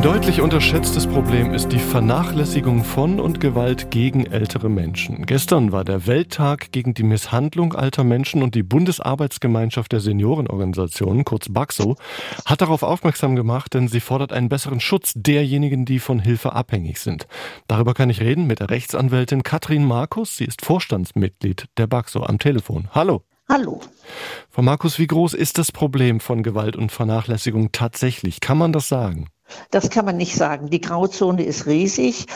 Ein deutlich unterschätztes Problem ist die Vernachlässigung von und Gewalt gegen ältere Menschen. Gestern war der Welttag gegen die Misshandlung alter Menschen und die Bundesarbeitsgemeinschaft der Seniorenorganisationen, kurz BAXO, hat darauf aufmerksam gemacht, denn sie fordert einen besseren Schutz derjenigen, die von Hilfe abhängig sind. Darüber kann ich reden mit der Rechtsanwältin Katrin Markus. Sie ist Vorstandsmitglied der BAXO am Telefon. Hallo. Hallo. Frau Markus, wie groß ist das Problem von Gewalt und Vernachlässigung tatsächlich? Kann man das sagen? Das kann man nicht sagen. Die Grauzone ist riesig.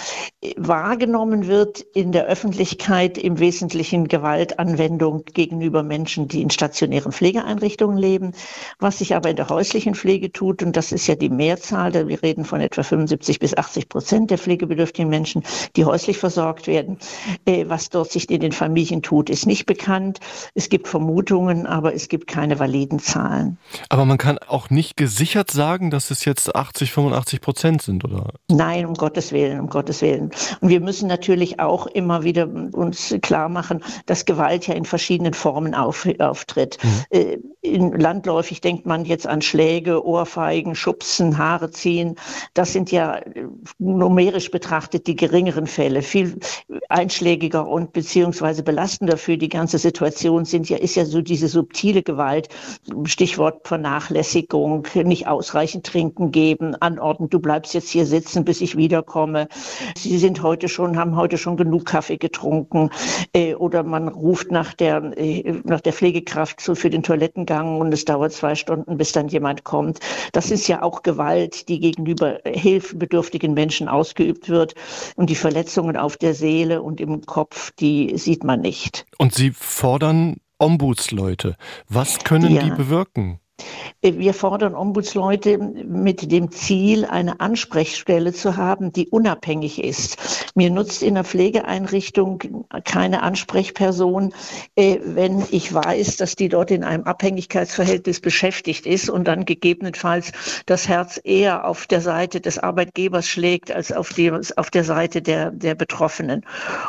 Wahrgenommen wird in der Öffentlichkeit im Wesentlichen Gewaltanwendung gegenüber Menschen, die in stationären Pflegeeinrichtungen leben. Was sich aber in der häuslichen Pflege tut, und das ist ja die Mehrzahl, wir reden von etwa 75 bis 80 Prozent der pflegebedürftigen Menschen, die häuslich versorgt werden. Äh, was dort sich in den Familien tut, ist nicht bekannt. Es gibt Vermutungen, aber es gibt keine validen Zahlen. Aber man kann auch nicht gesichert sagen, dass es jetzt 80, 85 85 Prozent sind, oder? Nein, um Gottes Willen, um Gottes Willen. Und wir müssen natürlich auch immer wieder uns klar machen, dass Gewalt ja in verschiedenen Formen auf, auftritt. Mhm. Äh, in landläufig denkt man jetzt an Schläge, Ohrfeigen, Schubsen, Haare ziehen. Das sind ja numerisch betrachtet die geringeren Fälle. Viel einschlägiger und beziehungsweise belastender für die ganze Situation sind ja, ist ja so diese subtile Gewalt. Stichwort Vernachlässigung, nicht ausreichend trinken geben, an anordnen, du bleibst jetzt hier sitzen, bis ich wiederkomme. Sie sind heute schon, haben heute schon genug Kaffee getrunken. Äh, oder man ruft nach der, äh, nach der Pflegekraft für den Toilettengang und es dauert zwei Stunden, bis dann jemand kommt. Das ist ja auch Gewalt, die gegenüber hilfebedürftigen Menschen ausgeübt wird. Und die Verletzungen auf der Seele und im Kopf, die sieht man nicht. Und Sie fordern Ombudsleute. Was können ja. die bewirken? Wir fordern Ombudsleute mit dem Ziel, eine Ansprechstelle zu haben, die unabhängig ist. Mir nutzt in der Pflegeeinrichtung keine Ansprechperson, äh, wenn ich weiß, dass die dort in einem Abhängigkeitsverhältnis beschäftigt ist und dann gegebenenfalls das Herz eher auf der Seite des Arbeitgebers schlägt als auf, die, auf der Seite der, der Betroffenen.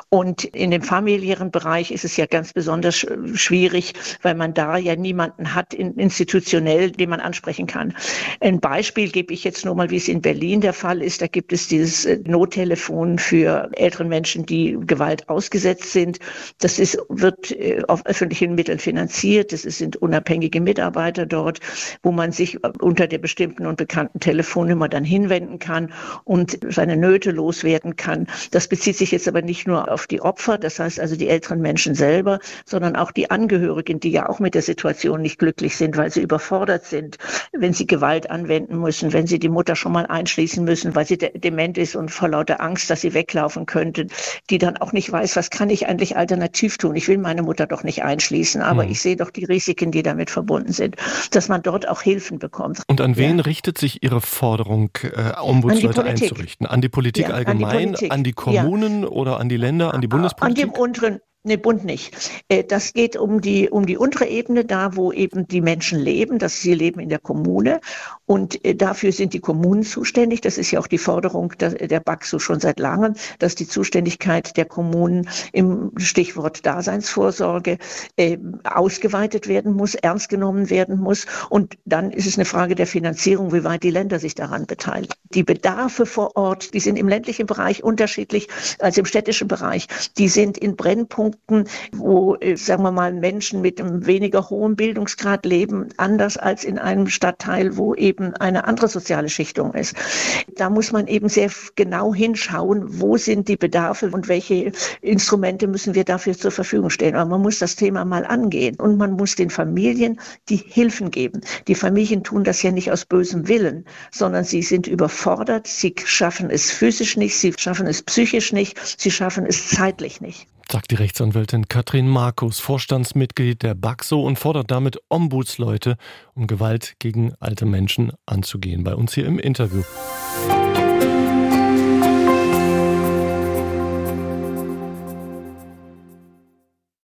Und in dem familiären Bereich ist es ja ganz besonders schwierig, weil man da ja niemanden hat in institutionell, den man ansprechen kann. Ein Beispiel gebe ich jetzt nur mal, wie es in Berlin der Fall ist. Da gibt es dieses äh, Nottelefon für ältere Menschen, die Gewalt ausgesetzt sind. Das ist, wird äh, auf öffentlichen Mitteln finanziert. Es sind unabhängige Mitarbeiter dort, wo man sich äh, unter der bestimmten und bekannten Telefonnummer dann hinwenden kann und seine Nöte loswerden kann. Das bezieht sich jetzt aber nicht nur auf die Opfer, das heißt also die älteren Menschen selber, sondern auch die Angehörigen, die ja auch mit der Situation nicht glücklich sind, weil sie überfordert sind, wenn sie Gewalt anwenden müssen, wenn sie die Mutter schon mal einschließen müssen, weil sie de dement ist und vor lauter Angst, dass sie weglaufen könnte, die dann auch nicht weiß, was kann ich eigentlich alternativ tun? Ich will meine Mutter doch nicht einschließen, aber mhm. ich sehe doch die Risiken, die damit verbunden sind, dass man dort auch Hilfen bekommt. Und an wen ja. richtet sich Ihre Forderung, äh, Ombudsleute einzurichten? An die Politik ja, allgemein, an die, Politik. an die Kommunen ja. oder an die Länder, an die Bundespolitik? An dem unteren, Nee, Bund nicht. Äh, das geht um die, um die untere Ebene, da wo eben die Menschen leben. Das, sie leben in der Kommune. Und äh, dafür sind die Kommunen zuständig. Das ist ja auch die Forderung der, BAXU schon seit langem, dass die Zuständigkeit der Kommunen im Stichwort Daseinsvorsorge äh, ausgeweitet werden muss, ernst genommen werden muss. Und dann ist es eine Frage der Finanzierung, wie weit die Länder sich daran beteiligen. Die Bedarfe vor Ort, die sind im ländlichen Bereich unterschiedlich als im städtischen Bereich. Die sind in Brennpunkten Punkten, wo, äh, sagen wir mal, Menschen mit einem weniger hohen Bildungsgrad leben, anders als in einem Stadtteil, wo eben eine andere soziale Schichtung ist. Da muss man eben sehr genau hinschauen, wo sind die Bedarfe und welche Instrumente müssen wir dafür zur Verfügung stellen. Aber man muss das Thema mal angehen und man muss den Familien die Hilfen geben. Die Familien tun das ja nicht aus bösem Willen, sondern sie sind überfordert, sie schaffen es physisch nicht, sie schaffen es psychisch nicht, sie schaffen es zeitlich nicht sagt die Rechtsanwältin Katrin Markus, Vorstandsmitglied der BAXO und fordert damit Ombudsleute, um Gewalt gegen alte Menschen anzugehen. Bei uns hier im Interview.